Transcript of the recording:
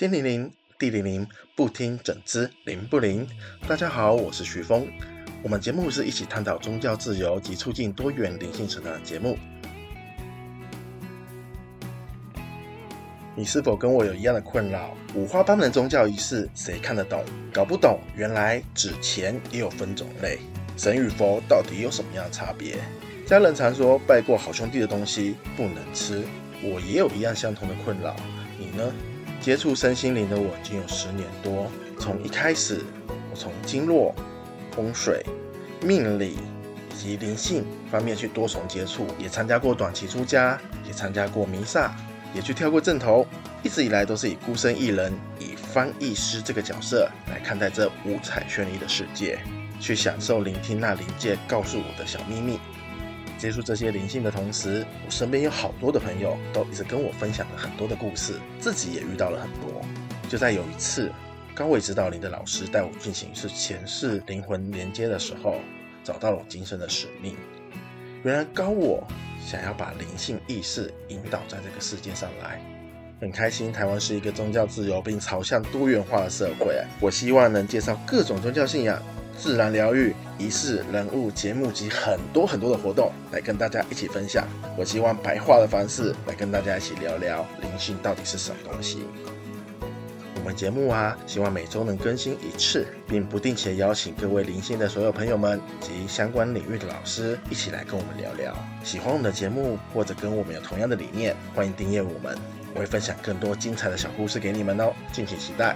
天灵灵，地灵灵，不听怎知灵不灵？大家好，我是徐峰。我们节目是一起探讨宗教自由及促进多元灵性成长的节目。你是否跟我有一样的困扰？五花八门的宗教仪式，谁看得懂？搞不懂，原来纸钱也有分种类。神与佛到底有什么样的差别？家人常说拜过好兄弟的东西不能吃，我也有一样相同的困扰。你呢？接触身心灵的我已经有十年多，从一开始，我从经络、风水、命理以及灵性方面去多重接触，也参加过短期出家，也参加过弥撒。也去跳过阵头，一直以来都是以孤身一人，以翻译师这个角色来看待这五彩绚丽的世界，去享受聆听那灵界告诉我的小秘密。接触这些灵性的同时，我身边有好多的朋友都一直跟我分享了很多的故事，自己也遇到了很多。就在有一次高维指导灵的老师带我进行是前世灵魂连接的时候，找到了我今生的使命。原来高我。想要把灵性意识引导在这个世界上来，很开心。台湾是一个宗教自由并朝向多元化的社会。我希望能介绍各种宗教信仰、自然疗愈、仪式、人物、节目及很多很多的活动，来跟大家一起分享。我希望白话的方式来跟大家一起聊聊灵性到底是什么东西。我们节目啊，希望每周能更新一次，并不定期邀请各位灵性的所有朋友们及相关领域的老师一起来跟我们聊聊。喜欢我们的节目，或者跟我们有同样的理念，欢迎订阅我们，我会分享更多精彩的小故事给你们哦，敬请期待。